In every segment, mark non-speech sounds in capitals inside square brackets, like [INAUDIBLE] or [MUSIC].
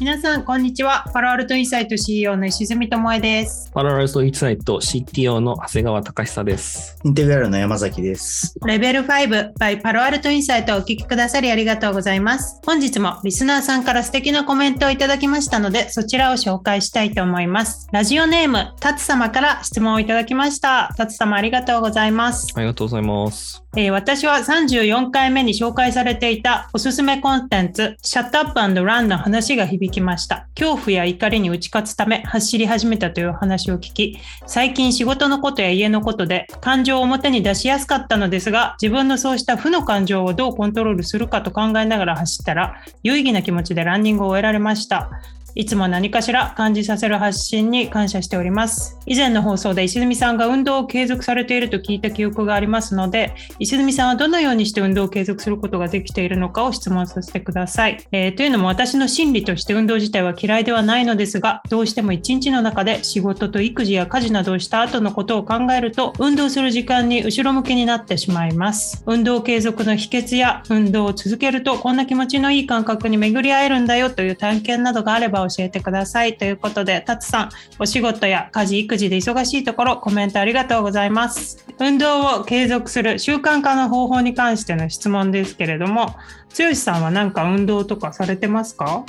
皆さん、こんにちは。パロアルトインサイト CEO の石角友愛です。パロアルトインサイト CTO の長谷川貴久です。インテグラルの山崎です。 Level 5 by パロアルトインサイトをお聞きくださりありがとうございます。本日もリスナーさんから素敵なコメントをいただきましたので、そちらを紹介したいと思います。ラジオネーム、タツ様から質問をいただきました。タツ様ありがとうございます。ありがとうございます。えー私は34回目に紹介されていたおすすめコンテンツ、 Shut Up Run の話が響きました。恐怖や怒りに打ち勝つため走り始めたという話を聞き、最近仕事のことや家のことで感情を表に出しやすかったのですが、自分のそうした負の感情をどうコントロールするかと考えながら走ったら、有意義な気持ちでランニングを終えられました。いつも何かしら感じさせる発信に感謝しております。以前の放送で石積さんが運動を継続されていると聞いた記憶がありますので、石積さんはどのようにして運動を継続することができているのかを質問させてください。えーというのも私の心理として運動自体は嫌いではないのですが、どうしても一日の中で仕事と育児や家事などをした後のことを考えると、運動する時間に後ろ向きになってしまいます。運動継続の秘訣や運動を続けるとこんな気持ちのいい感覚に巡り合えるんだよという体験などがあれば教えてください。ということで、タツさん、お仕事や家事、育児で忙しいところ、コメントありがとうございます。運動を継続する習慣化の方法に関しての質問ですけれども、剛さんは何か運動とかされてますか？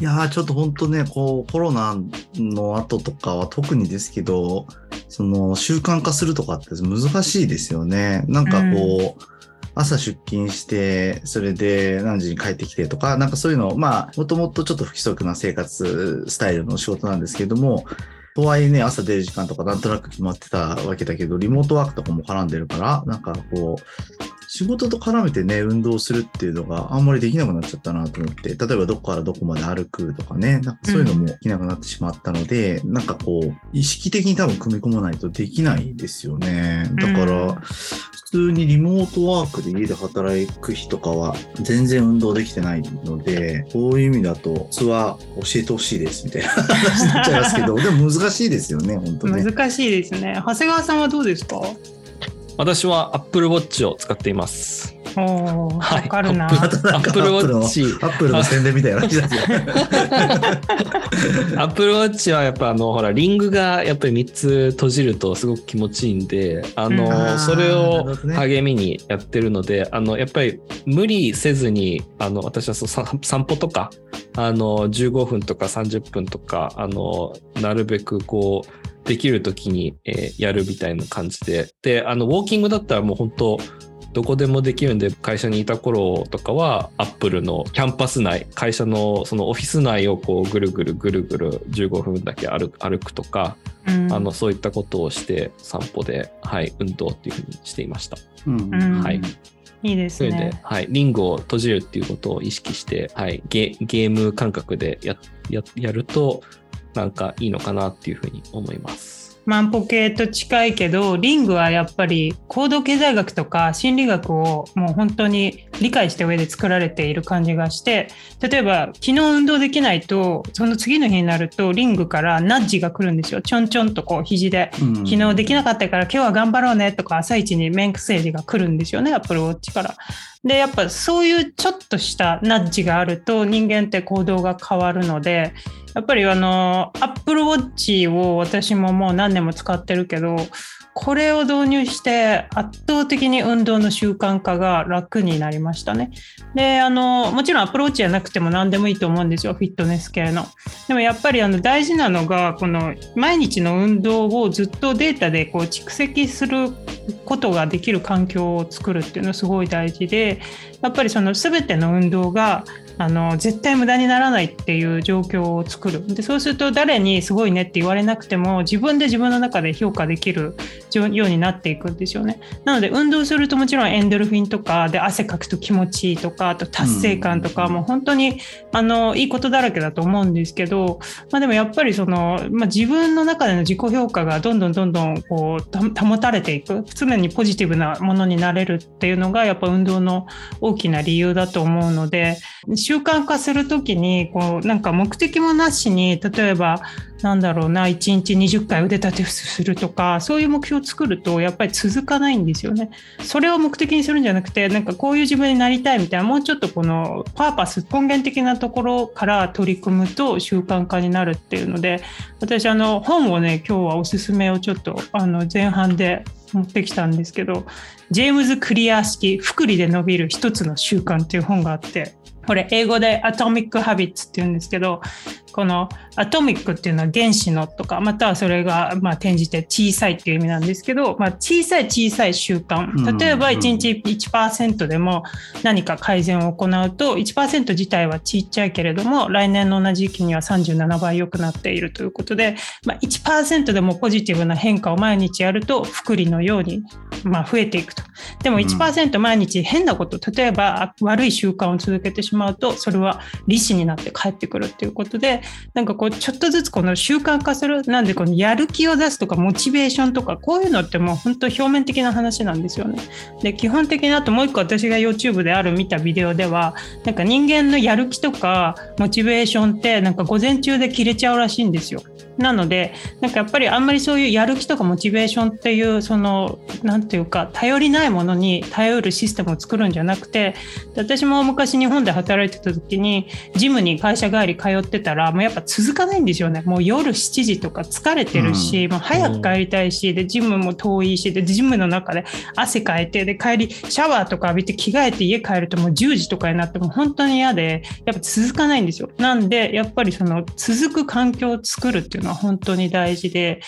いやー、ちょっと本当ね、こう、コロナの後とかは特にですけど、その、習慣化するとかって難しいですよね。なんかこう、朝出勤して、それで何時に帰ってきてとか、なんかそういうの、まあ、もともとちょっと不規則な生活スタイルの仕事なんですけれども、とはいえね、朝出る時間とかなんとなく決まってたわけだけど、リモートワークとかも絡んでるから、なんかこう、仕事と絡めてね、運動するっていうのがあんまりできなくなっちゃったなと思って、例えばどこからどこまで歩くとかね、なんかそういうのもできなくなってしまったので、なんかこう、意識的に多分組み込まないとできないですよね。だから、うん普通にリモートワークで家で働く日とかは全然運動できてないので、こういう意味だと、ツアー教えてほしいですみたいな話になっちゃいますけど、[LAUGHS] でも難しいですよね、本当ね。難しいですね。長谷川さんはどうですか？私は Apple Watch を使っています。おーわはいかるな。アップルの Watch アップルの宣伝みたいな感じですよ。[LAUGHS] Apple Watch はやっぱあのほらリングがやっぱり3つ閉じるとすごく気持ちいいんであうんの、あーそれを励みにやってるのであのやっぱり無理せずにあの私はそうさ散歩とかあの15分とか30分とかあのなるべくこうできる時に、えーやるみたいな感じで。であのウォーキングだったらもう本当どこでもできるんで会社にいた頃とかはアップルのキャンパス内会社のそのオフィス内をこうぐるぐるぐるぐる15分だけ歩く歩くとか、うん。あのそういったことをして散歩で、はい、運動っていうふうにしていました。うんうんはい。いいですそれで、ね。はい、リングを閉じるっていうことを意識して、はい、ゲゲーム感覚でやややるとなんかいいのかなっていうふうに思います。万歩計と近いけどリングはやっぱり行動経済学とか心理学をもう本当に理解した上で作られている感じがして例えば昨日運動できないとその次の日になるとリングからナッジが来るんですよちょんちょんとこう肘でうん昨日できなかったから今日は頑張ろうねとか朝一にメンクセージが来るんですよねアップルウォッチから。でやっぱそういうちょっとしたナッジがあると人間って行動が変わるのでやっぱりあのアップルウォッチを私ももう何年も使ってるけどこれを導入して圧倒的に運動の習慣化が楽になりましたね。であのもちろんアプローチじゃなくても何でもいいと思うんですよフィットネス系の。でもやっぱりあの大事なのがこの毎日の運動をずっとデータでこう蓄積することができる環境を作るっていうのはすごい大事でやっぱりその全ての運動があの絶対無駄にならないっていう状況を作る。でそうすると誰にすごいねって言われなくても自分で自分の中で評価できるようになっていくんですよね。なので運動するともちろんエンドルフィンとかで汗かくと気持ちいいとかあと達成感とか、うんもう本当にあのいいことだらけだと思うんですけど、まあ、でもやっぱりその、まあ、自分の中での自己評価がどんどんどんどんこうた保たれていく。常にポジティブなものになれるっていうのがやっぱ運動の大きな理由だと思うので習慣化するときにこうなんか目的もなしに例えばなんだろうな、1日20回腕立て伏せするとか、そういう目標を作ると、やっぱり続かないんですよね。それを目的にするんじゃなくて、なんかこういう自分になりたいみたいな、もうちょっとこのパーパス、根源的なところから取り組むと習慣化になるっていうので、私、あの、本をね、今日はおすすめをちょっと、あの、前半で持ってきたんですけど、ジェームズ・クリア式、福利で伸びる一つの習慣っていう本があって、これ英語でアトミック・ハビッツって言うんですけどこのアトミックっていうのは原子のとかまたはそれがまあ転じて小さいっていう意味なんですけど、まあ、小さい小さい習慣。例えば1日1%でも何か改善を行うと1%自体はちっちゃいけれども来年の同じ時期には37倍良くなっているということで、まあ、1%でもポジティブな変化を毎日やると福利のようにまあ増えていくとでも1%毎日変なこと例えば悪い習慣を続けてしまうとそれは利子になって帰ってくるっていうことでなんかこうちょっとずつこの習慣化するなんでこのやる気を出すとかモチベーションとかこういうのってもう本当表面的な話なんですよね。で基本的にあともう一個私が YouTube である見たビデオではなんか人間のやる気とかモチベーションってなんか午前中で切れちゃうらしいんですよ。なのでなんかやっぱりあんまりそういうやる気とかモチベーションっていうその何て言うか頼りないものに頼るシステムを作るんじゃなくて私も昔日本で働いてた時にジムに会社帰り通ってたらもうやっぱ続かないんですよね。もう夜7時とか疲れてるし、うん、もう早く帰りたいしでジムも遠いしでジムの中で汗かいてで帰りシャワーとか浴びて着替えて家帰るともう10時とかになっても本当に嫌でやっぱ続かないんですよ。なんでやっぱりその続く環境を作るっていうのは本当に大事で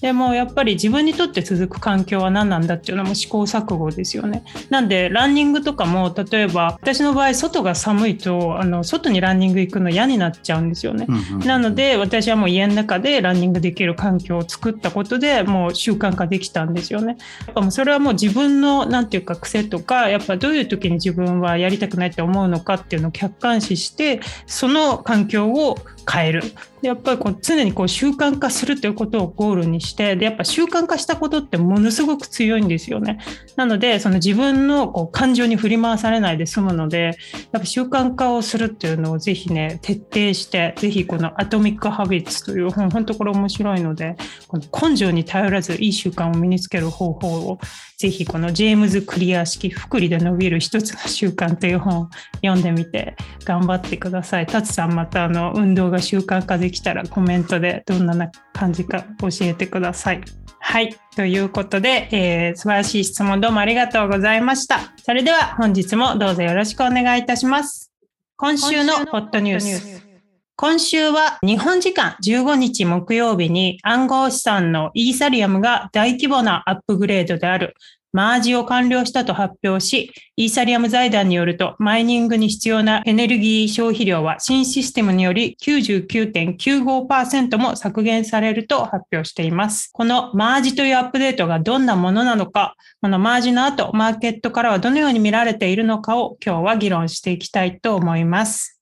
でもやっぱり自分にとって続く環境は何なんだっていうのも試行錯誤ですよね。なんでランニングとかも例えば私の場合外が寒いとあの外にランニング行くの嫌になっちゃうんですよね。なので私はもう家の中でランニングできる環境を作ったことでもう習慣化できたんですよね。やっぱもうそれはもう自分の何て言うか癖とかやっぱどういう時に自分はやりたくないって思うのかっていうのを客観視してその環境を変える。でやっぱりこう常にこう習慣化するということをゴールにしてでやっぱ習慣化したことってものすごく強いんですよね。なのでその自分のこう感情に振り回されないで済むのでやっぱ習慣化をするっていうのをぜひね徹底してぜひこの「アトミック・ハビッツ」という本本当これ面白いのでこの根性に頼らずいい習慣を身につける方法をぜひこのジェームズ・クリア式福利で伸びる一つの習慣という本を読んでみて頑張ってください。タツさんまたあの運動が習慣化できたらコメントでどんな感じか教えてください。はい。ということで、えー、素晴らしい質問どうもありがとうございました。それでは本日もどうぞよろしくお願いいたします。今週のホットニュース。今週は日本時間15日木曜日に暗号資産のイーサリアムが大規模なアップグレードであるマージを完了したと発表し、イーサリアム財団によると、マイニングに必要なエネルギー消費量は新システムにより99.95%も削減されると発表しています。このマージというアップデートがどんなものなのか、このマージの後、マーケットからはどのように見られているのかを今日は議論していきたいと思います。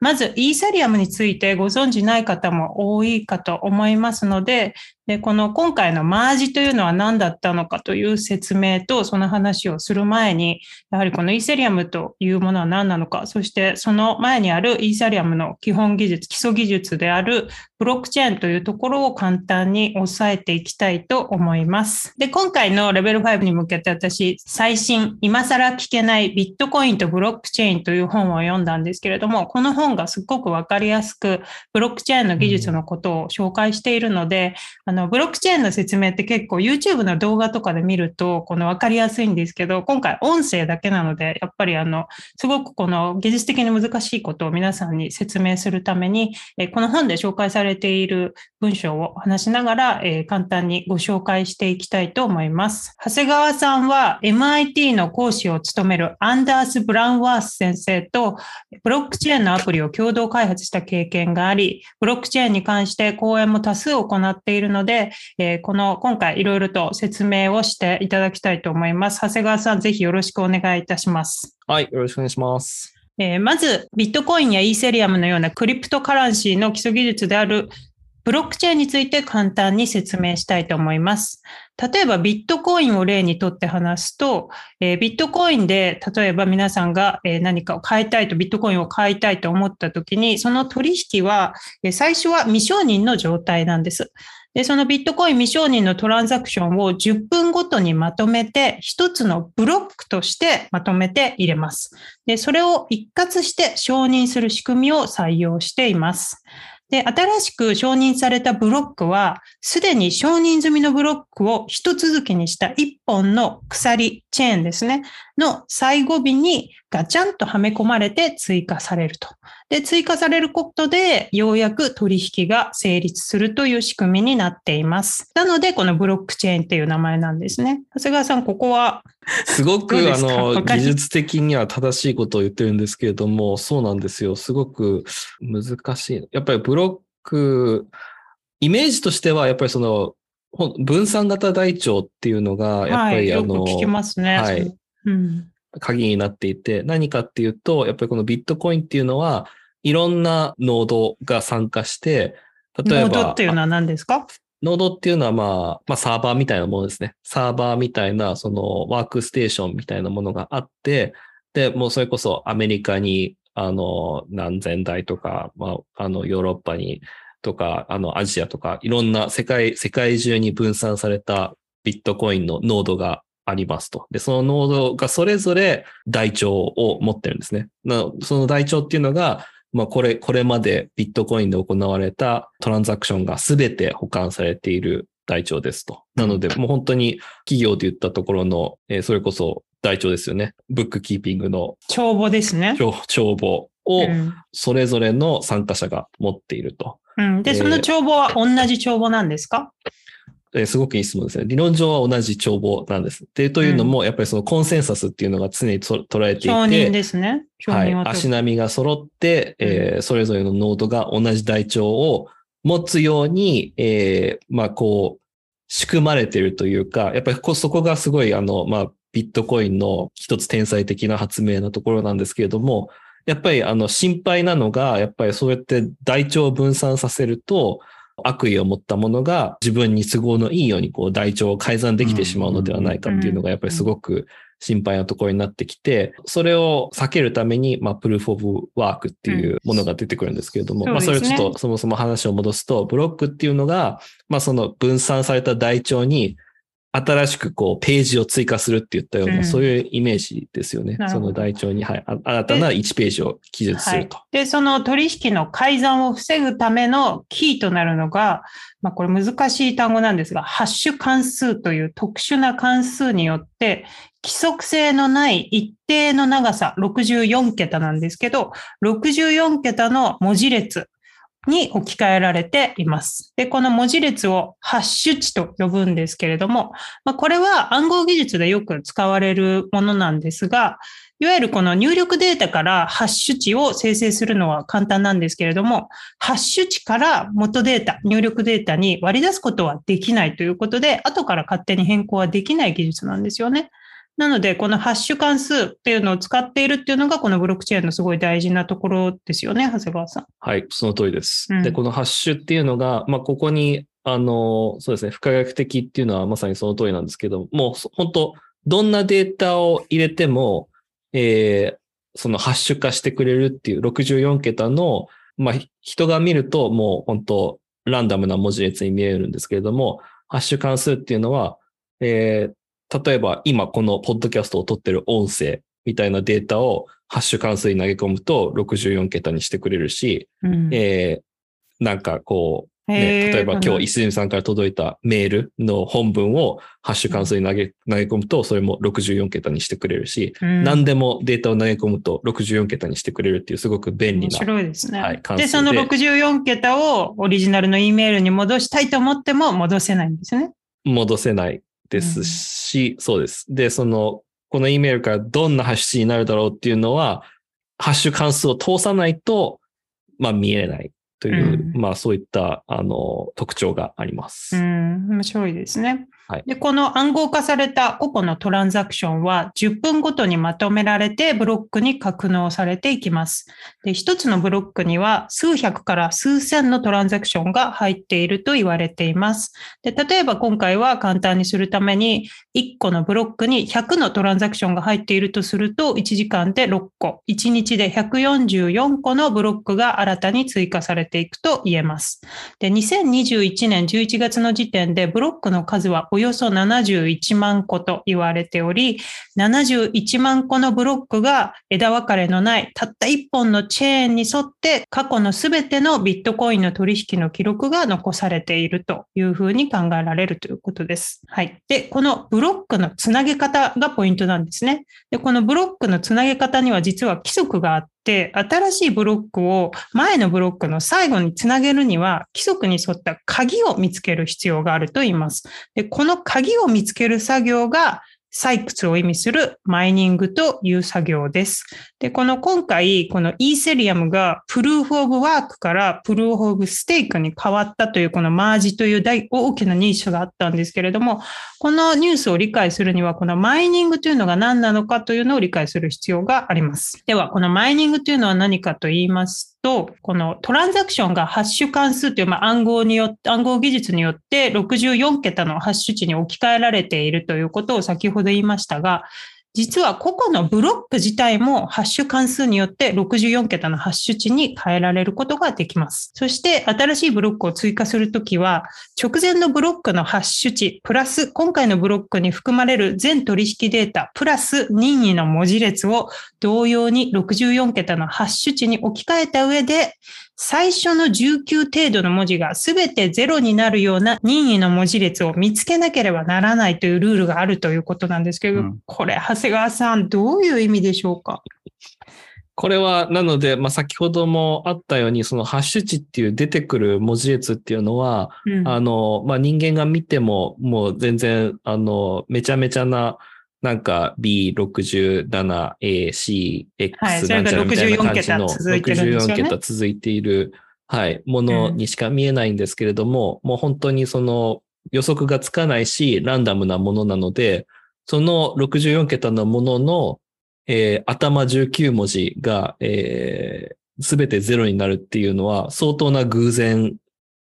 まず、イーサリアムについてご存じない方も多いかと思いますので、で、この今回のマージというのは何だったのかという説明とその話をする前に、やはりこのイーサリアムというものは何なのか、そしてその前にあるイーサリアムの基本技術、基礎技術であるブロックチェーンというところを簡単に押さえていきたいと思います。で、今回のレベル5に向けて私、最新、今更聞けないビットコインとブロックチェーンという本を読んだんですけれども、この本がすっごくわかりやすく、ブロックチェーンの技術のことを紹介しているので、あの、ブロックチェーンの説明って結構 YouTube の動画とかで見ると、この分かりやすいんですけど、今回音声だけなので、やっぱりあの、すごくこの技術的に難しいことを皆さんに説明するために、この本で紹介されている文章を話しながら、え、簡単にご紹介していきたいと思います。長谷川さんは MIT の講師を務めるアンダース・ブラウンワース先生とブロックチェーンのアプリを共同開発した経験があり、ブロックチェーンに関して講演も多数行っているので、えー、この今回いろいろと説明をしていただきたいと思います。長谷川さん、ぜひよろしくお願いいたします。はい、よろしくお願いします。えー、まず、ビットコインやイーセリアムのようなクリプトカランシーの基礎技術であるブロックチェーンについて簡単に説明したいと思います。例えばビットコインを例にとって話すと、えー、ビットコインで例えば皆さんが、えー、何かを買いたいと、ビットコインを買いたいと思った時に、その取引は、えー、最初は未承認の状態なんです。で、そのビットコイン未承認のトランザクションを10分ごとにまとめて、一つのブロックとしてまとめて入れます。で、それを一括して承認する仕組みを採用しています。で、新しく承認されたブロックは、すでに承認済みのブロックを一続きにした一本の鎖、チェーンですね、の最後尾にガチャンとはめ込まれて追加されると。で、追加されることで、ようやく取引が成立するという仕組みになっています。なので、このブロックチェーンっていう名前なんですね。長谷川さん、ここは [LAUGHS] すごく、あの、技術的には正しいことを言ってるんですけれども、そうなんですよ。すごく難しい。やっぱりブロック、イメージとしては、やっぱりその、分散型台帳っていうのが、やっぱり、はい、あの、聞きますね。はい。うん、鍵になっていて、何かっていうと、やっぱりこのビットコインっていうのは、いろんなノードが参加して、例えば。ノードっていうのは何ですか？ノードっていうのは、まあ、まあ、サーバーみたいなものですね。サーバーみたいな、その、ワークステーションみたいなものがあって、で、もうそれこそアメリカに、あの、何千台とか、まあ、あの、ヨーロッパに、とか、あの、アジアとか、いろんな世界、世界中に分散されたビットコインのノードがありますと。で、そのノードがそれぞれ台帳を持ってるんですね。なその台帳っていうのが、まあ、これ、これまでビットコインで行われたトランザクションがすべて保管されている台帳ですと。なので、もう本当に企業で言ったところの、えー、それこそ台帳ですよね。ブックキーピングの。帳簿ですね。帳簿をそれぞれの参加者が持っていると。うん、で、その帳簿は同じ帳簿なんですか？えー、すごくいい質問ですね。理論上は同じ帳簿なんです。で、というのも、やっぱりそのコンセンサスっていうのが常に捉えていて、承認ですね。はい。足並みが揃って、えー、それぞれのノードが同じ台帳を持つように、えー、まあ、こう、仕組まれているというか、やっぱりそこがすごい、あの、まあ、ビットコインの一つ天才的な発明なところなんですけれども、やっぱりあの心配なのが、やっぱりそうやって台帳を分散させると、悪意を持ったものが自分に都合のいいようにこう台帳を改ざんできてしまうのではないかっていうのがやっぱりすごく心配なところになってきて、それを避けるために、まあ、プルーフオブワークっていうものが出てくるんですけれども、まあ、それをちょっとそもそも話を戻すと、ブロックっていうのが、まあ、その分散された台帳に新しくこうページを追加するって言ったような、うん、そういうイメージですよね。その台帳に、はい、新たな1ページを記述すると。で、はい、その取引の改ざんを防ぐためのキーとなるのが、まあ、これ難しい単語なんですが、ハッシュ関数という特殊な関数によって、規則性のない一定の長さ、64桁なんですけど、64桁の文字列に置き換えられています。で、この文字列をハッシュ値と呼ぶんですけれども、まあ、これは暗号技術でよく使われるものなんですが、いわゆるこの入力データからハッシュ値を生成するのは簡単なんですけれども、ハッシュ値から元データ、入力データに割り出すことはできないということで、後から勝手に変更はできない技術なんですよね。なので、このハッシュ関数っていうのを使っているっていうのが、このブロックチェーンのすごい大事なところですよね、長谷川さん。はい、その通りです。うん、で、このハッシュっていうのが、まあ、ここに、あの、そうですね、不可逆的っていうのはまさにその通りなんですけど、もう本当、どんなデータを入れても、えー、そのハッシュ化してくれるっていう64桁の、まあ、人が見るともう本当、ランダムな文字列に見えるんですけれども、ハッシュ関数っていうのは、えー、例えば今このポッドキャストを撮ってる音声みたいなデータをハッシュ関数に投げ込むと64桁にしてくれるし、うん、えー、なんかこう、ね、例えば今日、石住さんから届いたメールの本文をハッシュ関数に投げ投げ込むと、それも64桁にしてくれるし、うん、何でもデータを投げ込むと64桁にしてくれるっていうすごく便利な。面白いですね。はい、で、その64桁をオリジナルの E メールに戻したいと思っても戻せないんですね。戻せないですし、うん、そうです。で、その、この E メールからどんなハッシュになるだろうっていうのは、ハッシュ関数を通さないと、まあ見えないという、うん、まあそういった、あの、特徴があります。うん、面白いですね。はいで、この暗号化された個々のトランザクションは10分ごとにまとめられてブロックに格納されていきます。で、一つのブロックには数百から数千のトランザクションが入っていると言われています。で、例えば今回は簡単にするために1個のブロックに100のトランザクションが入っているとすると1時間で6個、1日で144個のブロックが新たに追加されていくと言えます。で、2021年11月の時点でブロックの数はおよそ71万個と言われており、71万個のブロックが枝分かれのないたった1本のチェーンに沿って過去のすべてのビットコインの取引の記録が残されているというふうに考えられるということです。はい。で、このブロックのつなげ方がポイントなんですね。で、このブロックのつなげ方には実は規則があって、新しいブロックを前のブロックの最後につなげるには規則に沿った鍵を見つける必要があると言います。で、この鍵を見つける作業が採掘を意味するマイニングという作業です。で、この今回、このイーセリアムがプルーフオブワークからプルーフオブステークに変わったというこのマージという大大きなニュースがあったんですけれども、このニュースを理解するには、このマイニングというのが何なのかというのを理解する必要があります。では、このマイニングというのは何かと言いますと、このトランザクションがハッシュ関数という、まあ、暗号によって、暗号技術によって64桁のハッシュ値に置き換えられているということを先ほど言いましたが、実は個々のブロック自体もハッシュ関数によって64桁のハッシュ値に変えられることができます。そして新しいブロックを追加するときは直前のブロックのハッシュ値プラス今回のブロックに含まれる全取引データプラス任意の文字列を同様に64桁のハッシュ値に置き換えた上で最初の19程度の文字がすべてゼロになるような任意の文字列を見つけなければならないというルールがあるということなんですけど、うん。これ、長谷川さん、どういう意味でしょうか？これは、なので、まあ、先ほどもあったように、そのハッシュ値っていう出てくる文字列っていうのは、うん。あの、まあ、人間が見ても、もう全然、あの、めちゃめちゃな、なんか B67、A、C、はい X なんちゃらみたいな感じ64の桁続いてるんですよね。64桁続いている、はい、ものにしか見えないんですけれども、もう本当にその予測がつかないし、ランダムなものなので、その64桁のものの、えー頭19文字が、えすべてゼロになるっていうのは相当な偶然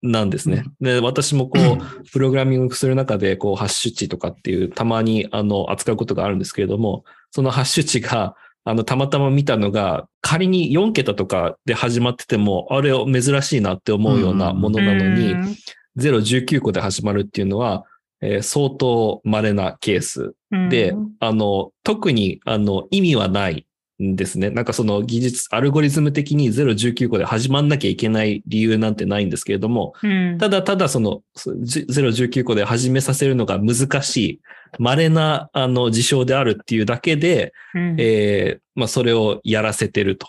なんですね。で、私もこう、プログラミングする中で、こう、ハッシュ値とかっていう、たまに、あの、扱うことがあるんですけれども、そのハッシュ値が、あの、たまたま見たのが、仮に4桁とかで始まってても、あれ珍しいなって思うようなものなのに、うん。0、19個で始まるっていうのは、えー相当稀なケースで、うん。あの、特に、あの、意味はないんですね。なんかその技術、アルゴリズム的に0、19個で始まんなきゃいけない理由なんてないんですけれども、うん。ただただそのそじ0、19個で始めさせるのが難しい、稀な、あの、事象であるっていうだけで、うん。えーまあ、それをやらせてると。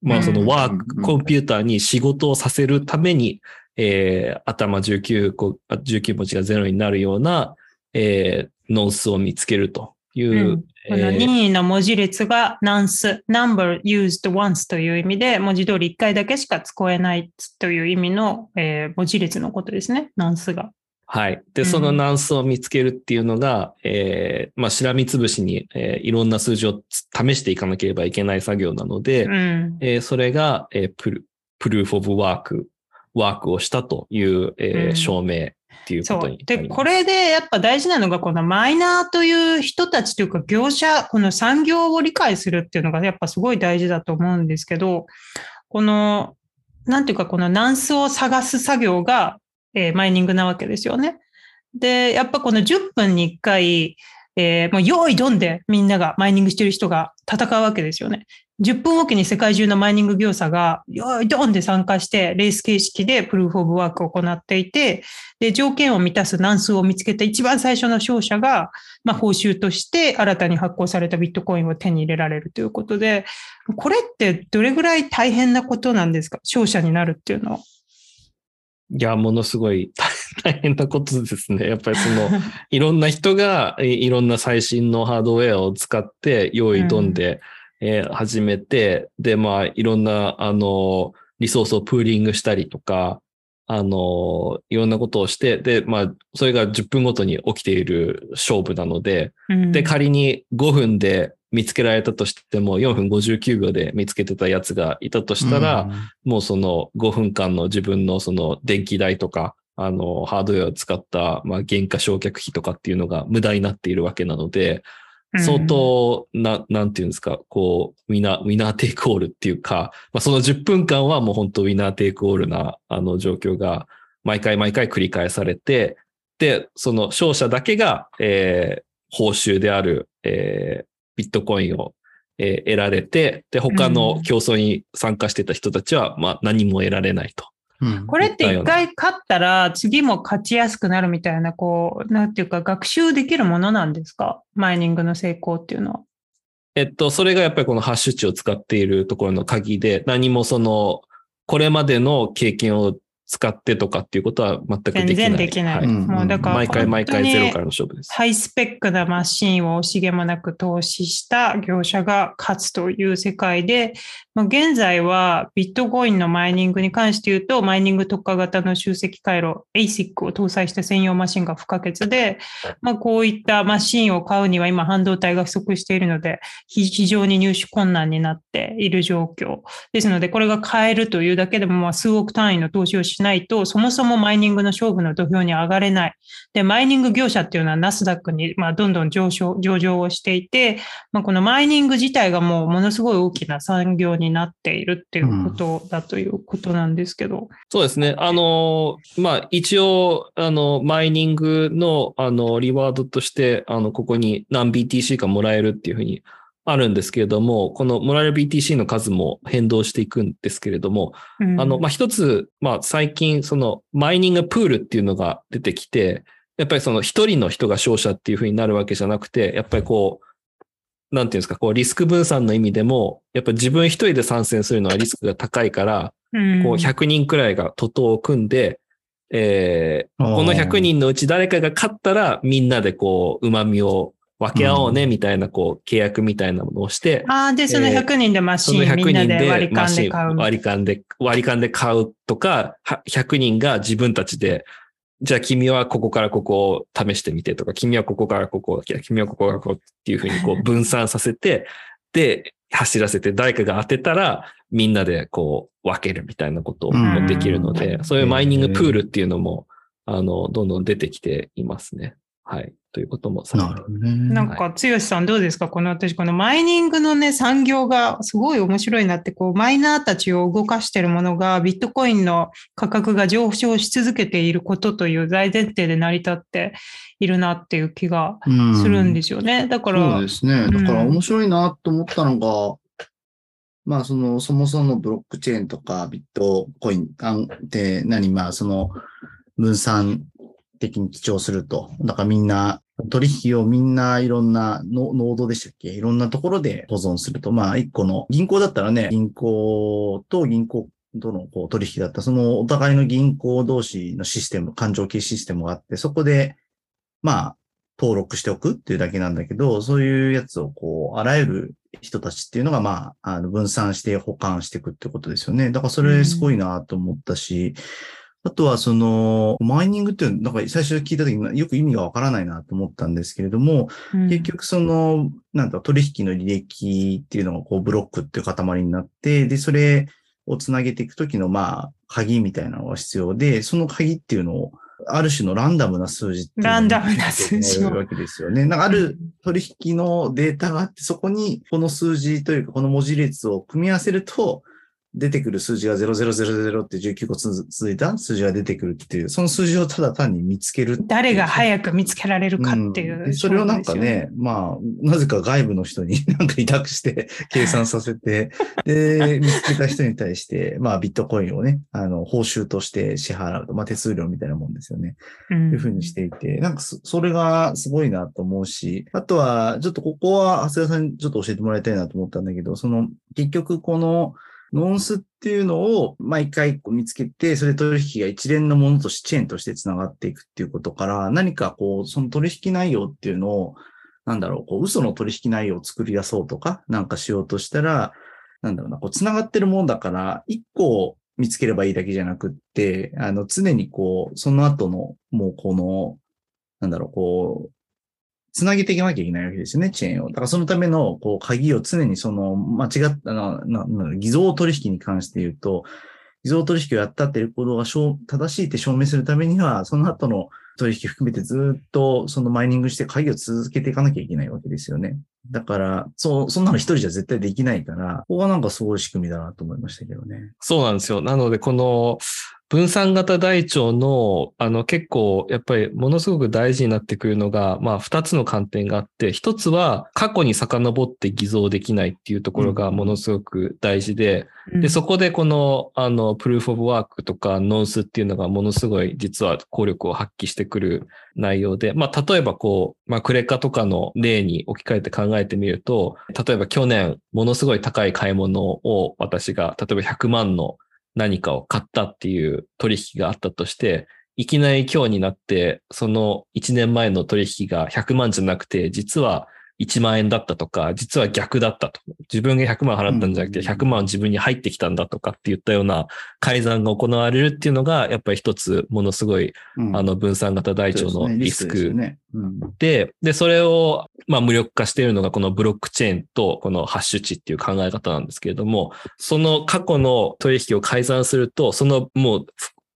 まあ、そのワーク、うん。コンピューターに仕事をさせるために、えー頭19個、あ19文字がゼロになるような、えーノンスを見つけるという、うん。このえー任意の文字列が nonce、number used once という意味で、文字通り1回だけしか使えないという意味の、えー文字列のことですね、nonce が。はい。で、うんそのナンスを見つけるっていうのが、えーまあ、しらみつぶしに、えーいろんな数字をつ試していかなければいけない作業なので、うん。えーそれが、えープル、プルーフオブワーク、ワークをしたという、えーうん。証明っていうそうことに。なで。これでやっぱ大事なのが、このマイナーという人たちというか業者、この産業を理解するっていうのがやっぱすごい大事だと思うんですけど、この、なんていうか、このナンスを探す作業が、えーマイニングなわけですよね。で、やっぱこの10分に1回、えーもう用意どんでみんながマイニングしてる人が戦うわけですよね。10分おきに世界中のマイニング業者が用意どんで参加してレース形式でプルーフオブワークを行っていて、で、条件を満たす難数を見つけた一番最初の勝者が、まあ、報酬として新たに発行されたビットコインを手に入れられるということで、これってどれぐらい大変なことなんですか？勝者になるっていうのは。いや、ものすごい大 [LAUGHS] 変なことですね。やっぱりその、[LAUGHS] いろんな人がいいろんな最新のハードウェアを使って用意どんで、えー始めて、で、まあ、いろんな、あの、リソースをプーリングしたりとか、あの、いろんなことをして、で、まあ、それが10分ごとに起きている勝負なので、うん。で、仮に5分で見つけられたとしても、4分59秒で見つけてたやつがいたとしたら、もうその5分間の自分のその電気代とか、あの、ハードウェアを使った、まあ、原価償却費とかっていうのが無駄になっているわけなので、相当な、なんていうんですか、こう、ウィナー、ウィナーテイクオールっていうか、まあ、その10分間はもう本当ウィナーテイクオールな、あの、状況が毎回毎回繰り返されて、で、その勝者だけが、えー報酬である、えービットコインを、えー得られて、で、他の競争に参加してた人たちは、まあ、何も得られないと。うんこれって一回勝ったら次も勝ちやすくなるみたいな、こう、なんていうか学習できるものなんですか？マイニングの成功っていうのは。えっと、それがやっぱりこのハッシュ値を使っているところの鍵で、何もその、これまでの経験を使ってとかっていうことは全くできない。全然できない。はいうんもうだから毎回毎回本当にゼロからの勝負です。ハイスペックなマシンを惜しげもなく投資した業者が勝つという世界で、まあ、現在はビットコインのマイニングに関して言うと、マイニング特化型の集積回路 ASIC を搭載した専用マシンが不可欠で、まあ、こういったマシンを買うには今半導体が不足しているので、非非常に入手困難になっている状況。ですので、これが買えるというだけでもまあ数億単位の投資をしないと、そもそもマイニングの勝負の土俵に上がれない。で、マイニング業者っていうのはナスダックにまあどんどん上昇、上場をしていて、まあ、このマイニング自体がもうものすごい大きな産業になっているっていうことだということなんですけど。そうですね。あの、まあ、一応、あの、マイニングの、あの、リワードとして、あの、ここに何 BTC かもらえるっていうふうにあるんですけれども、このもらえる BTC の数も変動していくんですけれども、うん。あの、まあ、一つ、まあ、最近、その、マイニングプールっていうのが出てきて、やっぱりその一人の人が勝者っていうふうになるわけじゃなくて、やっぱりこう、なんていうんですか、こう、リスク分散の意味でも、やっぱり自分一人で参戦するのはリスクが高いから、うん。こう、100人くらいが徒党を組んで、えーこの100人のうち誰かが勝ったら、みんなでこう、旨味を分け合おうね、みたいな、こう、契約みたいなものをして、ああ、で、そのえー100人でマ100シンみんな人でで割り勘で買う。割り勘で、割り勘で買うとか、は100人が自分たちで、じゃあ君はここからここを試してみてとか、君はここからここ、君はここからここっていうふうにこう [LAUGHS] 分散させて、で、走らせて誰かが当てたら、みんなでこう分けるみたいなこともできるので、うんそういうマイニングプールっていうのも、あの、どんどん出てきていますね。はい。ということもされてなるほどね。なんか、剛さんどうですか？この私、このマイニングのね、産業がすごい面白いなって、こう、マイナーたちを動かしてるものが、ビットコインの価格が上昇し続けていることという大前提で成り立っているなっていう気がうんするんですよね。だから、そうですね。だから面白いなと思ったのが、まあその、そもそものブロックチェーンとかビットコインって何、まあその分散的に記帳すると。だからみんな、取引をみんないろんなノノードでしたっけ？いろんなところで保存すると。まあ一個の銀行だったらね、銀行と銀行とのこう取引だった、そのお互いの銀行同士のシステム、勘定系システムがあって、そこで、まあ、登録しておくっていうだけなんだけど、そういうやつをこう、あらゆる人たちっていうのが、まあ、あの分散して保管していくってことですよね。だからそれすごいなと思ったし、あとはその、マイニングっていうの、なんか最初聞いた時によく意味がわからないなと思ったんですけれども、うん。結局その、なんだ、取引の履歴っていうのがこう、ブロックっていう塊になって、で、それをつなげていくときの、まあ、鍵みたいなのが必要で、その鍵っていうのを、ある種のランダムな数字っていうランダムな数字を。るわけですよね。なんかある取引のデータがあって、そこにこの数字というか、この文字列を組み合わせると、出てくる数字が0000って19個つ続いた数字が出てくるっていう、その数字をただ単に見つける。誰が早く見つけられるかっていう、んでそれをなんかね、まあ、なぜか外部の人に [LAUGHS] なんか委託して計算させて、[LAUGHS] で、見つけた人に対して、まあ、ビットコインをね、あの、報酬として支払うと、まあ、手数料みたいなもんですよね。うんいうふうにしていて、なんかそそれがすごいなと思うし、あとは、ちょっとここは、長谷川さんにちょっと教えてもらいたいなと思ったんだけど、その、結局この、ノンスっていうのを毎回見つけて、それ取引が一連のものとして、チェーンとして繋がっていくっていうことから、何かこう、その取引内容っていうのを、なんだろう、こう、嘘の取引内容を作り出そうとか、なんかしようとしたら、なんだろうな、こう、繋がってるもんだから、一個見つければいいだけじゃなくって、あの、常にこう、その後の、もうこの、なんだろう、こう、つなげていかなきゃいけないわけですよね、チェーンを。だからそのための、こう、鍵を常にその、間違った、な、な、な偽造取引に関して言うと、偽造取引をやったってレコードが正しいって証明するためには、その後の取引含めてずっとそのマイニングして鍵を続けていかなきゃいけないわけですよね。だから、そう、そんなの一人じゃ絶対できないから、ここがなんかすごい仕組みだなと思いましたけどね。そうなんですよ。なので、この分散型台帳の、あの、結構、やっぱりものすごく大事になってくるのが、まあ、二つの観点があって、一つは過去に遡って偽造できないっていうところがものすごく大事で、で、そこでこの、あの、プルーフオブワークとかノンスっていうのがものすごい実は効力を発揮してくる内容で、まあ、例えばこう、まあ、クレカとかの例に置き換えて考えてみると、例えば去年、ものすごい高い買い物を私が、例えば100万の何かを買ったっていう取引があったとして、いきなり今日になって、その1年前の取引が100万じゃなくて、実は1万円だったとか、実は逆だったと。自分が100万払ったんじゃなくて、うん100万自分に入ってきたんだとかって言ったような改ざんが行われるっていうのが、やっぱり一つものすごい、うん。あの分散型台帳のリスクで、で、それを、まあ、無力化しているのが、このブロックチェーンと、このハッシュ値っていう考え方なんですけれども、その過去の取引を改ざんすると、そのもう、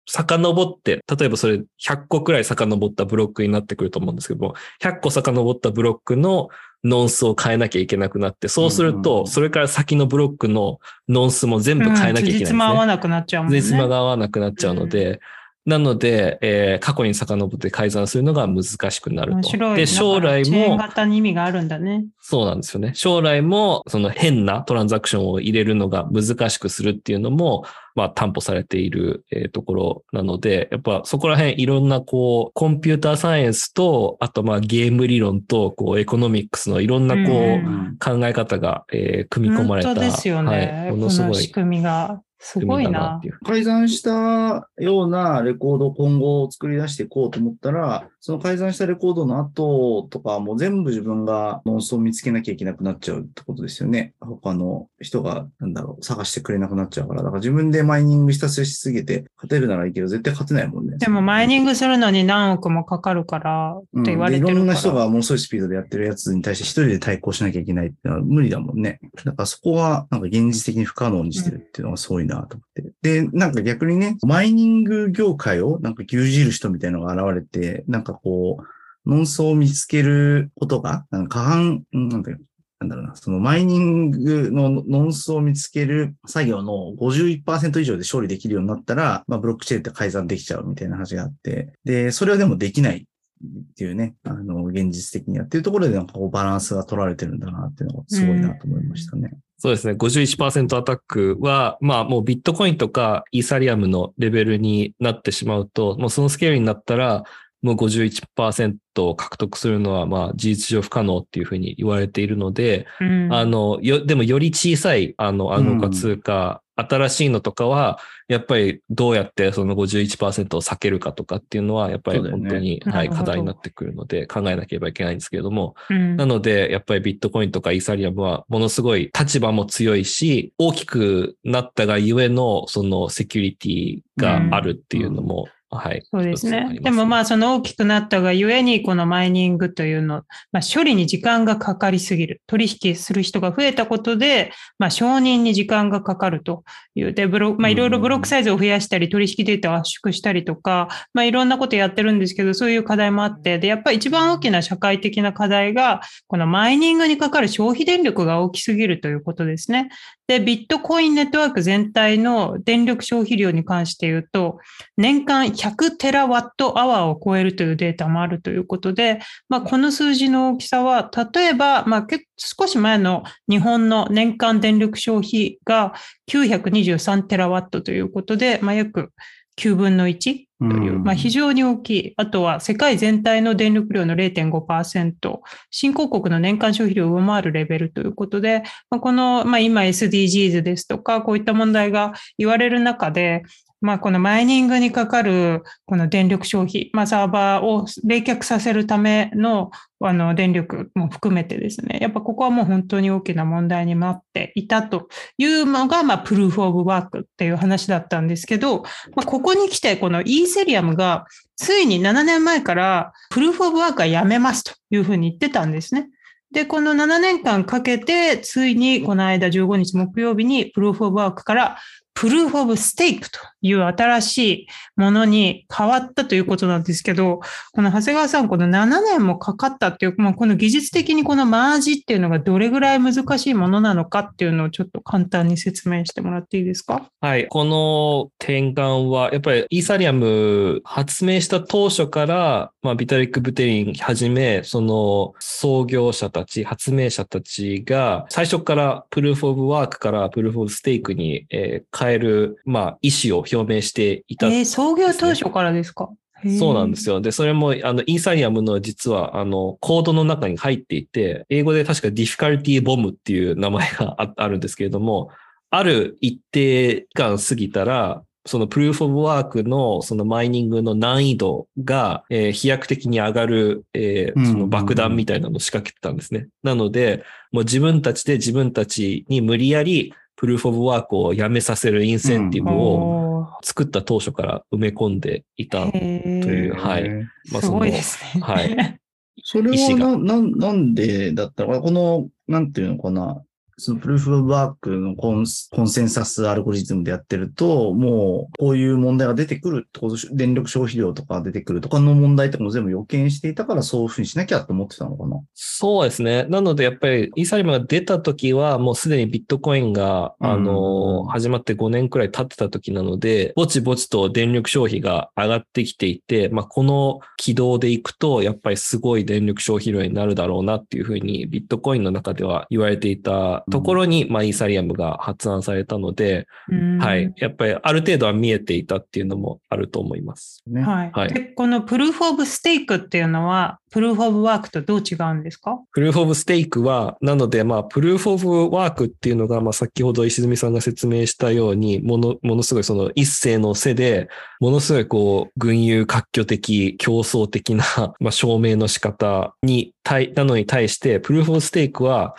遡って、例えばそれ100個くらい遡ったブロックになってくると思うんですけども、100個遡ったブロックのノンスを変えなきゃいけなくなって、そうするうんうんうと、んそれから先のブロックのノンスも全部変えなきゃいけないね。つじつま合わなくなっちゃうもんね。全然が合わなくなっちゃうので、なので、えー過去に遡って改ざんするのが難しくなると。面白い。で、将来も、型に意味があるんだね。そうなんですよね。将来も、その変なトランザクションを入れるのが難しくするっていうのも、まあ、担保されている、えーところなので、やっぱそこら辺いろんなこう、コンピューターサイエンスと、あとまあゲーム理論と、こう、エコノミックスのいろんなこう、うん考え方が、えー組み込まれた。本当ですよね。はい、もこのすごいの仕組みが。すごいな。改ざんしたようなレコードを今後作り出していこうと思ったら、その改ざんしたレコードの後とかも全部自分がノンスを見つけなきゃいけなくなっちゃうってことですよね。他の人が、なんだろう、探してくれなくなっちゃうから。だから自分でマイニングひたすらしすぎて、勝てるならいいけど、絶対勝てないもんね。でもマイニングするのに何億もかかるからって言われてるから。うんでいろんな人がものすごいスピードでやってるやつに対して一人で対抗しなきゃいけないってのは無理だもんね。だからそこはなんか現実的に不可能にしてるっていうのがすごいなと思って。で、なんか逆にね、マイニング業界をなんか牛耳る人みたいなのが現れて、なんかこう、ノンソを見つけることが、なんか過半、うんなんだよ。なんだろうな、そのマイニングのノンスを見つける作業の51%以上で勝利できるようになったら、まあブロックチェーンって改ざんできちゃうみたいな話があって、で、それはでもできないっていうね、あの、現実的にやってるところでなんかこうバランスが取られてるんだなっていうのがすごいなと思いましたね。そうですね。51%アタックは、まあもうビットコインとかイーサリアムのレベルになってしまうと、もうそのスケールになったら、もう51%を獲得するのは、まあ事実上不可能っていうふうに言われているので、うんあの、よ、でもより小さい、あの、暗号化通貨、新しいのとかは、やっぱりどうやってその51%を避けるかとかっていうのは、やっぱり本当に、はい、課題になってくるので、考えなければいけないんですけれども、うん。なので、やっぱりビットコインとかイーサリアムはものすごい立場も強いし、大きくなったがゆえのそのセキュリティがあるっていうのも、はい。そうです。ねでもまあその大きくなったがゆえにこのマイニングというの、まあ、処理に時間がかかりすぎる。取引する人が増えたことで、まあ承認に時間がかかるという。で、ブロまあいろいろブロックサイズを増やしたり、取引データを圧縮したりとか、まあいろんなことやってるんですけど、そういう課題もあって、で、やっぱり一番大きな社会的な課題が、このマイニングにかかる消費電力が大きすぎるということですね。で、ビットコインネットワーク全体の電力消費量に関して言うと、年間100テラワットアワーを超えるというデータもあるということで、まあ、この数字の大きさは、例えば、まあ、結少し前の日本の年間電力消費が923テラワットということで、まあ、約9分の1という、うんまあ、非常に大きい。あとは世界全体の電力量の0.5%、新興国の年間消費量を上回るレベルということで、まあ、この、まあ、今 SDGs ですとか、こういった問題が言われる中で、まあ、このマイニングにかかるこの電力消費、まあ、サーバーを冷却させるためのあの電力も含めてですね、やっぱここはもう本当に大きな問題になっていたというのが、まあ、プルーフ・オブ・ワークっていう話だったんですけど、まあ、ここに来て、このイーセリアムがついに7年前からプルーフ・オブ・ワークはやめますというふうに言ってたんですね。で、この7年間かけて、ついにこの間15日木曜日にプルーフ・オブ・ワークからプルーフ・オブ・ステークという新しいものに変わったということなんですけど、この長谷川さん、この7年もかかったっていう、まあ、この技術的にこのマージっていうのがどれぐらい難しいものなのかっていうのをちょっと簡単に説明してもらっていいですか？はい。この転換は、やっぱりイーサリアム発明した当初から、まあ、ビタリック・ブテリンはじめ、その創業者たち、発明者たちが、最初からプルーフ・オブ・ワークからプルーフ・オブ・ステークに変、えー変える、まあ、意思を表明していたえー、創業当初からですか？そうなんですよ。よ。で、それも、あの、イーサリアムの実は、あの、コードの中に入っていて、英語で確かディフィカルティボムっていう名前が [LAUGHS] ああるんですけれども、ある一定期間過ぎたら、そのプルーフオブワークのそのマイニングの難易度が、えー飛躍的に上がる、えーうんその爆弾みたいなのを仕掛けてたんですね。なので、もう自分たちで自分たちに無理やりプルーフオブワークをやめさせるインセンティブをお作った当初から埋め込んでいたというー。はい。まあすごいですね。はい。[LAUGHS] それはな、なん、なんでだったら、この、なんていうのかな、そのプルーフ・オブ・ワークのコンスコンセンサスアルゴリズムでやってると、もう、こういう問題が出てくるってこと、電力消費量とか出てくるとかの問題とかも全部予見していたから、そういうふうにしなきゃと思ってたのかな？そうですね。なので、やっぱり、イーサリアムが出た時は、もうすでにビットコインが、うんあの、始まって5年くらい経ってた時なので、ぼちぼちと電力消費が上がってきていて、まあ、この軌道でいくと、やっぱりすごい電力消費量になるだろうなっていうふうに、ビットコインの中では言われていたところに、まあ、イーサリアムが発案されたので、うんはい。やっぱり、ある程度は見えていたっていうのもあると思います。ね。はいはいでこのプルーフ・オブ・ステークっていうのは、プルーフ・オブ・ワークとどう違うんですか？プルーフ・オブ・ステークは、なので、まあ、プルーフ・オブ・ワークっていうのが、まあ、先ほど石積さんが説明したように、もの、ものすごいその一世の背で、ものすごいこう、群雄割拠的、競争的な、[LAUGHS] まあ、証明の仕方に対、なのに対して、プルーフ・オブ・ステークは、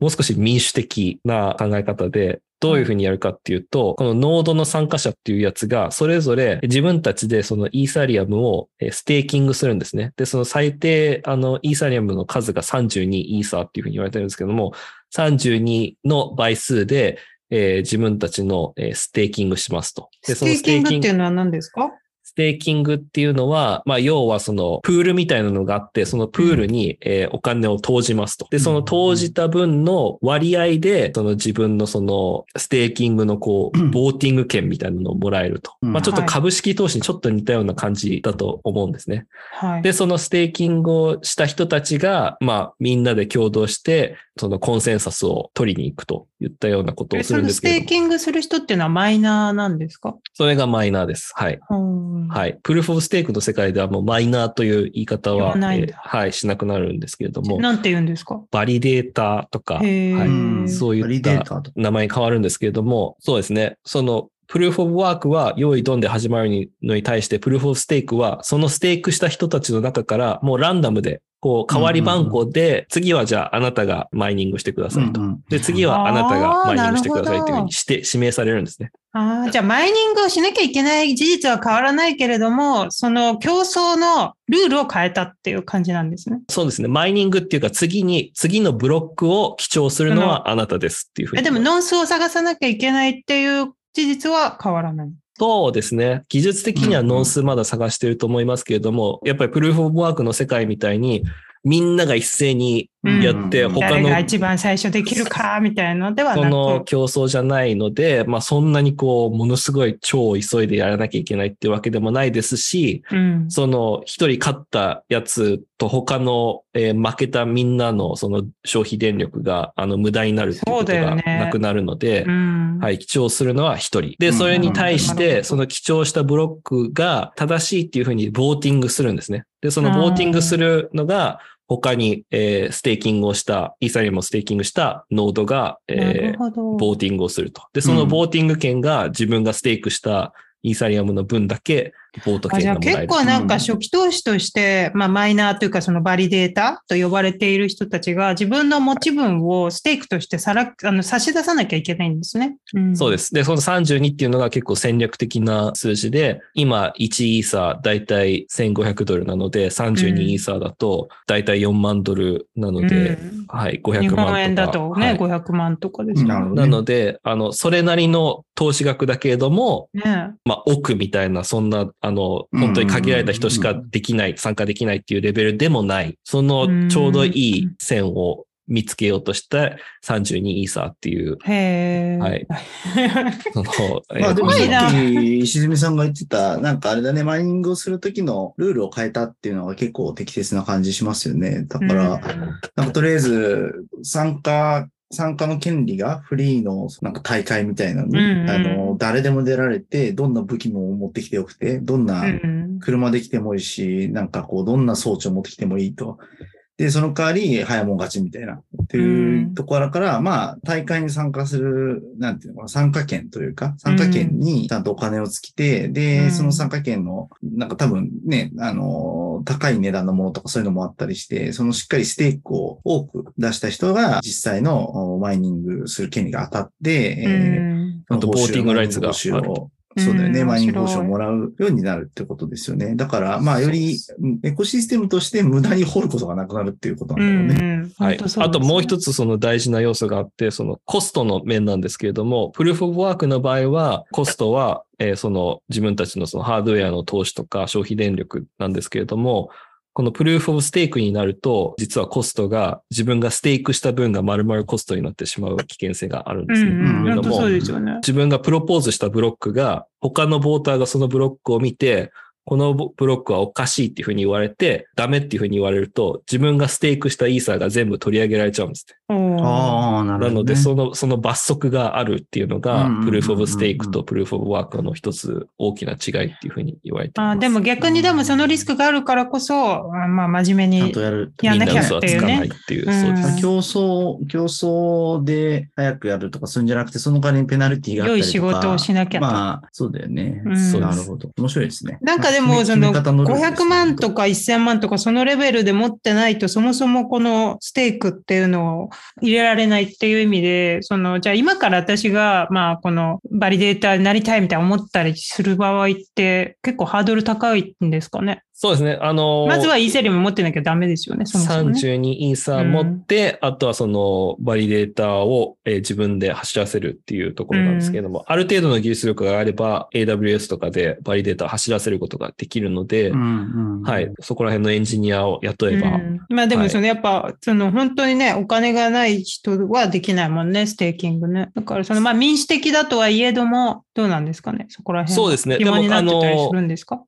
もう少し民主的な考え方で、どういうふうにやるかっていうと、このノードの参加者っていうやつが、それぞれ自分たちでそのイーサリアムをステーキングするんですね。で、その最低、あの、イーサリアムの数が32イーサーっていうふうに言われてるんですけども、32の倍数で、えー自分たちの、ステーキングしますと。で、そのステーキングっていうのは何ですか？ステーキングっていうのは、まあ、要はその、プールみたいなのがあって、そのプールに、えーお金を投じますと。で、その投じた分の割合で、その自分のその、ステーキングのこう、 voting 権みたいなのをもらえると。うんまあ、ちょっとはい株式投資にちょっと似たような感じだと思うんですね。はい。で、そのステーキングをした人たちが、まあ、みんなで共同して、そのコンセンサスを取りに行くといったようなことをえするんそのステーですけれども、キングする人っていうのはマイナーなんですか？それがマイナーです。はい。ははい。プルーフ・オブ・ステークの世界ではもうマイナーという言い方は、えーはい、しなくなるんですけれども、なんて言うんですか？バリデータとか、はいうんそういった。名前に変わるんですけれども、そうですね。その、プルーフ・オブ・ワークは用意ドンで始まるのに対して、プルーフ・オブ・ステークは、そのステークした人たちの中から、もうランダムで、こう、代わり番こで、次はじゃああなたがマイニングしてくださいと。で、次はあなたがマイニングしてくださいというふうにして、指名されるんですね。ああ、じゃあマイニングをしなきゃいけない事実は変わらないけれども、その競争のルールを変えたっていう感じなんですね。そうですね。マイニングっていうか、次に、次のブロックを記帳するのはあなたですっていうふうに。えでも、ノンスを探さなきゃいけないっていう事実は変わらない。そうですね。技術的にはノン数まだ探してると思いますけれども、やっぱりプルーフ・オブ・ワークの世界みたいに、みんなが一斉にやって、うん他の誰が一番最初できるかみたいのではそのなく。競争じゃないので、まあそんなにこう、ものすごい超急いでやらなきゃいけないっていうわけでもないですし、うん、その一人勝ったやつと他の、えー負けたみんなのその消費電力があの無駄になるっていうことがなくなるので、うん。はい、記帳するのは一人。で、うんそれに対して、その記帳したブロックが正しいっていうふうにボーティングするんですね。で、そのボーティングするのが、他に、えーステーキングをした、イーサリアムをステーキングしたノードが、なえーるほど。ボーティングをすると。で、そのボーティング権が自分がステークしたイーサリアムの分だけボートあじゃあ券がもらえる。結構なんか初期投資として、まあマイナーというかそのバリデータと呼ばれている人たちが自分の持ち分をステークとしてさらあの差し出さなきゃいけないんですね。うん、そうです。で、その32っていうのが結構戦略的な数字で、今1イーサーだいたい1500ドルなので、32イーサーだとだいたい4万ドルなので、うんはい、500万とか。日本円だとね、はい500万とかですよね。なので、あの、それなりの投資額だけれども、ねまあ、億みたいな、そんな、あの、うん本当に限られた人しかできない、参加できないっていうレベルでもない、そのちょうどいい線を見つけようとして、32イーサーっていう、へえ。はい。[LAUGHS] その、まあでもさっき石積さんが言ってた、なんかあれだね、マイニングをするときのルールを変えたっていうのが結構適切な感じしますよね。だから、なんかとりあえず参加、参加の権利がフリーのなんか大会みたいなのに、うんうんあの、誰でも出られて、どんな武器も持ってきてよくて、どんなうん車で来てもいいし、なんかこう、どんな装置を持ってきてもいいと。で、その代わり、早もん勝ちみたいな。っていうところから、まあ、大会に参加する、なんていうのかな、参加権というか、参加権にちゃんとお金をつけて、で、うん。その参加権の、なんか多分ね、あの、高い値段のものとかそういうのもあったりして、そのしっかりステークを多く出した人が、実際のおマイニングする権利が当たって、うえーん。あとボーティングライツがそうだよね。うんマイニング報酬をもらうようになるってことですよね。だから、まあ、よりエコシステムとして無駄に掘ることがなくなるっていうことうなんだろうね。んうんはい。あともう一つその大事な要素があって、そのコストの面なんですけれども、プルーフオブワークの場合は、コストは、えーその自分たちのそのハードウェアの投資とか消費電力なんですけれども、このプルーフオブステークになると、実はコストが自分がステークした分が丸々コストになってしまう危険性があるんですね。うんうんうですよね。自分がプロポーズしたブロックが、他のボーターがそのブロックを見て、このブロックはおかしいっていうふうに言われて、ダメっていうふうに言われると、自分がステークしたイーサーが全部取り上げられちゃうんですね。なるほど、ね。なので、その、その罰則があるっていうのがプルーフオブステークとプルーフオブワークの一つ大きな違いっていうふうに言われています。あーでも逆にでもそのリスクがあるからこそ、あまあ真面目にちゃんと。やる。やんなきゃみんな嘘はつかないっっていう、うんそうです。競争、競争で早くやるとか、そういうんじゃなくて、その代わりにペナルティがあったりとか。良い仕事をしなきゃとまあ、そうだよね。うんなるほど。面白いですね。なんかでも、その決め方のルールです500ね万とか1000万とかそのレベルで持ってないと、そもそもこのステークっていうのを入れられないっていう意味で、その、じゃあ今から私が、まあこのバリデーターになりたいみたいな思ったりする場合って結構ハードル高いんですかね？そうですね。あのーまずはイーセリアム持ってなきゃダメですよね、そもそもね。32イーサー持って、あとはそのバリデーターを、えー自分で走らせるっていうところなんですけれども、ある程度の技術力があれば AWS とかでバリデーターを走らせることができるので、うんうん。はい、そこら辺のエンジニアを雇えば、うんまあでもそのやっぱ、その本当にね、お金がない人はできないもんね、ステーキングね。だからそのまあ民主的だとはいえども、どうなんですかね、そこら辺は。そうですね。でもあの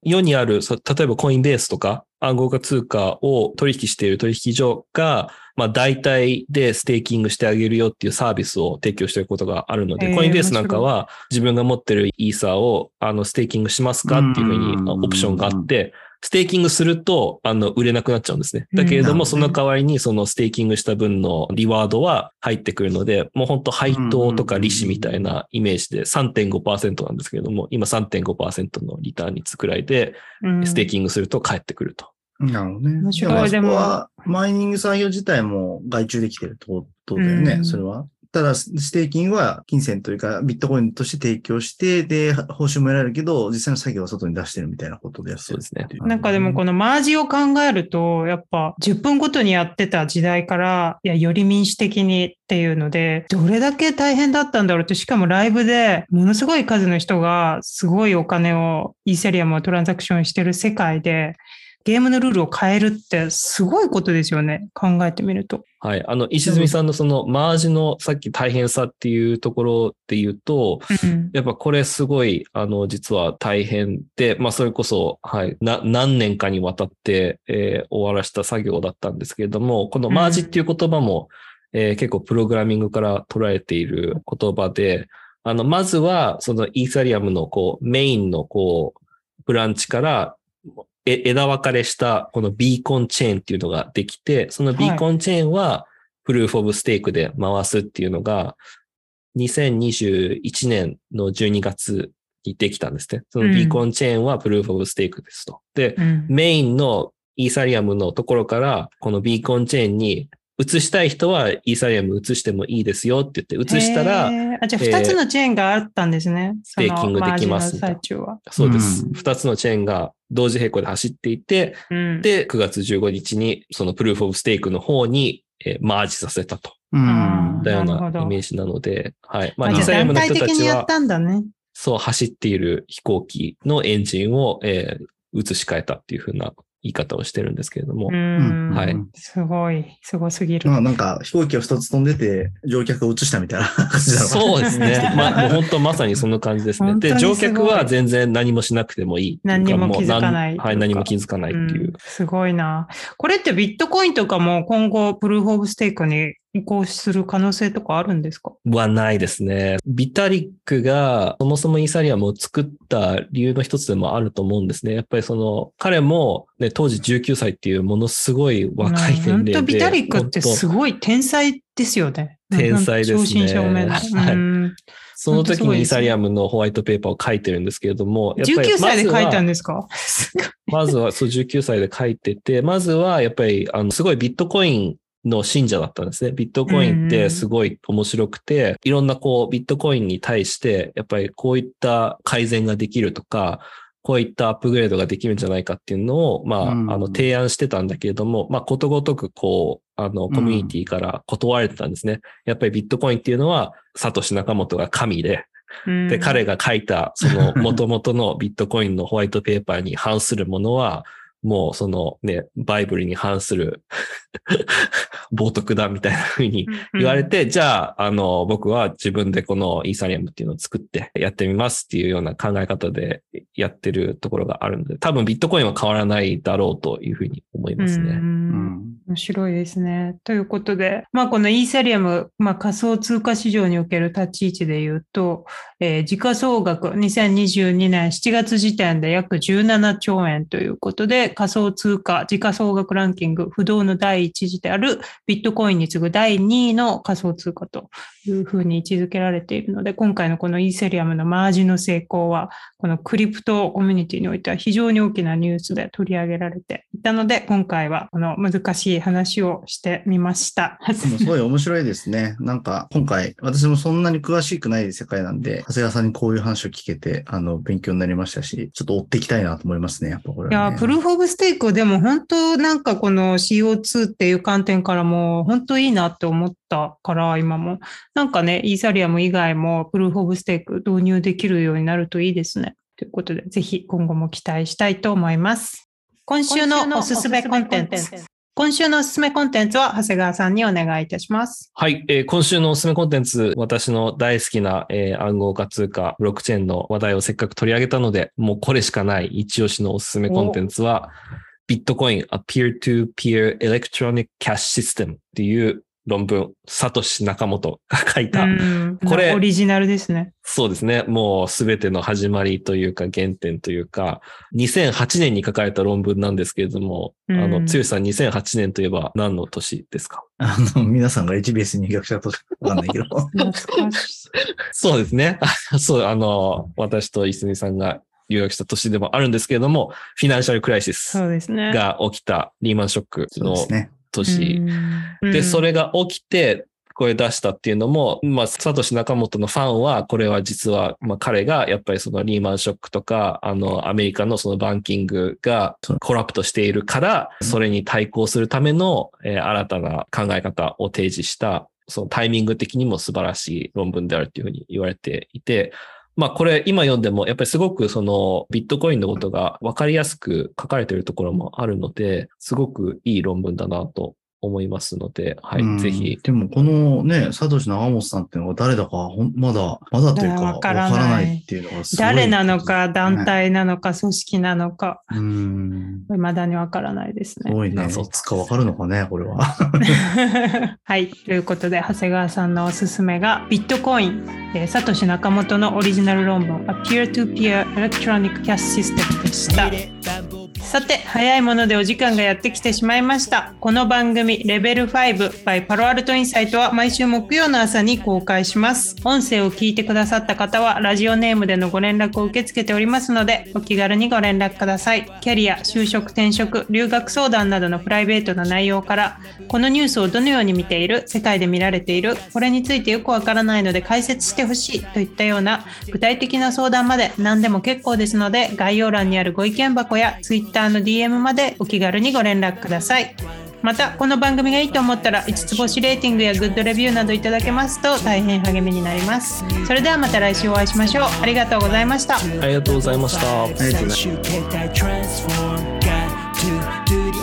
世にある、そ例えばコインベースとか暗号化通貨を取引している取引所が、まあ代替でステーキングしてあげるよっていうサービスを提供していることがあるので、へーコインベースなんかは自分が持ってるイーサーをあのステーキングしますかっていうふうにオプションがあって、ステーキングすると、あの、売れなくなっちゃうんですね。だけれども、うんその代わりに、そのステーキングした分のリワードは入ってくるので、もう本当配当とか利子みたいなイメージで3.5%なんですけれども、今3.5%のリターン率くらいで、うんステーキングすると返ってくると。なるほどね。面白いでも、そでもこは、マイニング作業自体も外注できてるってことだよね、うんそれは。ただ、ステーキングは金銭というか、ビットコインとして提供して、で、報酬も得られるけど、実際の作業は外に出してるみたいなことでそうですね。なんかでもこのマージを考えると、やっぱ10分ごとにやってた時代から、いや、より民主的にっていうので、どれだけ大変だったんだろうって、しかもライブでものすごい数の人がすごいお金を、イーセリアムをトランザクションしてる世界で、ゲームのルールを変えるってすごいことですよね。考えてみると。はい。あの、石積さんのそのマージのさっき大変さっていうところで言うと、うんやっぱこれすごい、あの、実は大変で、まあそれこそ、はい、な、何年かにわたって、えー終わらした作業だったんですけれども、このマージっていう言葉も、えー結構プログラミングから捉えている言葉で、あの、まずは、そのイーサリアムのこう、メインのこう、ブランチから、え枝分かれしたこのビーコンチェーンっていうのができて、そのビーコンチェーンはプルーフオブステークで回すっていうのが、2021年の12月にできたんですね。そのビーコンチェーンはプルーフオブステークですと。で、うんメインのイーサリアムのところから、このビーコンチェーンに移したい人はイーサリアム移してもいいですよって言って移したら、あじゃあ2つのチェーンがあったんですね。ステーキングできますそうですうん。二、つのチェーンが同時並行で走っていて、うん、で、9月15日にそのプルーフオブステークの方に、えーマージさせたと。うんあだようなイメージなので、はい。まあ、イーサリアムの人たちは的にやっ、たんだね。そう、走っている飛行機のエンジンを、えー移し替えたっていう風な言い方をしてるんですけれども、うん。はいすごい、すごすぎる。まあなんか飛行機が2つ飛んでて乗客を移したみたいな感じだろそうですね。[LAUGHS] まあ、もう本当まさにその感じですね。で、乗客は全然何もしなくてもいい。何にも気づかないはい、何も気づかないっていう。うんすごいな。これってビットコインとかも今後プルーフオブステークに移行する可能性とかあるんですか？はないですね。ビタリックがそもそもイーサリアムを作った理由の一つでもあると思うんですね。やっぱりその彼も、ね、当時19歳っていうものすごい若い年齢で。本当ビタリックってすごい天才ですよね。天才ですね正真正銘のはその時にイーサリアムのホワイトペーパーを書いてるんですけれども、やっぱり19歳で書いたんでですか？まずは、[LAUGHS] そう、19歳で書いてて、まずは、やっぱり、あの、すごいビットコインの信者だったんですね。ビットコインってすごい面白くて、いろんなこう、ビットコインに対して、やっぱりこういった改善ができるとか、こういったアップグレードができるんじゃないかっていうのを、まあ、うんあの、提案してたんだけれども、まあ、ことごとく、こう、あの、コミュニティから断られてたんですね。やっぱりビットコインっていうのは、サトシ・ナカモトが神で、で、彼がが書いた、その元々のビットコインのホワイトペーパーに反するものは、もうそのね、バイブルに反する [LAUGHS] 冒涜だみたいな風に言われて、じゃあ、あの、僕は自分でこのイーサリアムっていうのを作ってやってみますっていうような考え方でやってるところがあるので、多分ビットコインは変わらないだろうというふうに思いますうね。うん面白いですね。ということで、まあ、このイーサリアム、まあ、仮想通貨市場における立ち位置で言うと、えー時価総額2022年7月時点で約17兆円ということで、仮想通貨時価総額ランキング不動の第一次であるビットコインに次ぐ第2位の仮想通貨というふうに位置づけられているので、今回のこのイーサリアムのマージの成功は、このクリプトコミュニティにおいては非常に大きなニュースで取り上げられていたので、今回はこの難しい話をしてみました。すごい面白いですね。なんか今回、私もそんなに詳しくない世界なんで、長谷川さんにこういう話を聞けて、あの、勉強になりましたし、ちょっと追っていきたいなと思いますね。やっぱこれは、ね。いや、プルーフオブステークでも本当なんかこの CO2 っていう観点からも本当いいなって思ったから今もなんかね、イーサリアム以外もプルーフオブステーク導入できるようになるといいですね。ということで、ぜひ今後も期待したいと思います。今週のおすすめコンテンツ。今週のおすすめコンテンツは長谷川さんにお願いいたします。はい、えー今週のおすすめコンテンツ、私の大好きな、えー暗号化通貨、ブロックチェーンの話題をせっかく取り上げたので、もうこれしかない一押しのおすすめコンテンツは、ビットコイン A Peer-to-Peer Electronic Cash System っていう論文、サトシ・ナカモトが書いた、うんこれオリジナルですね。そうですね。もうすべての始まりというか原点というか、2008年に書かれた論文なんですけれども、うんあの、つよしさん2008年といえば何の年ですか？あの、皆さんが HBS に入学したとしかわかんないけど。そうですね。[LAUGHS] そう、あの、私といすみさんが留学した年でもあるんですけれども、フィナンシャルクライシスそうですね。が起きたリーマンショックのそうですね。年。うん。で、それが起きて、これ出したっていうのも、まあ、サトシ仲本のファンは、これは実は、まあ、彼がやっぱりそのリーマンショックとか、あの、アメリカのそのバンキングがコラプトしているから、それに対抗するための、えー新たな考え方を提示した、そのタイミング的にも素晴らしい論文であるっていうふうに言われていて、まあこれ今読んでもやっぱりすごくそのビットコインのことが分かりやすく書かれているところもあるので、すごくいい論文だなと思いますので、はい、うんぜひ。でも、このね、サトシ長本さんっていうのが誰だか、ほんまだ、まだというか、わわかかららないないっていうのがすごい。誰なのか、団。体なのか、組織なのか、うん。未だにわからないですね。すごいね。謎いつかわかるのかね、これは。[LAUGHS] はい。ということで、長谷川さんのおすすめが、ビットコイン、えーサトシ仲本のオリジナル論文、A Peer-to-Peer Electronic Cash System でした。さて早いものでお時間がやってきてしまいました。この番組レベル5 by パロアルトインサイトは毎週木曜の朝に公開します。音声を聞いてくださった方はラジオネームでのご連絡を受け付けておりますのでお気軽にご連絡ください。キャリア就職転職留学相談などのプライベートな内容からこのニュースをどのように見ている世界で見られているこれについてよくわからないので解説してほしいといったような具体的な相談まで何でも結構ですので概要欄にあるご意見箱や Twitter の DM までお気軽にご連絡ください。またこの番組がいいと思ったら5つ星レーティングやグッドレビューなどいただけますと大変励みになります。それではまた来週お会いしましょう。ありがとうございました。ありがとうございました。ありがとうございます最終形態 transform got to do the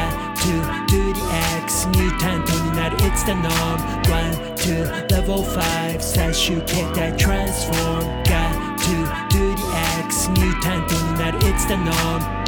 do the X ミュータントになる It's the norm One, two, level 5最終形態 transform Got to do the X ミュータントになる It's the norm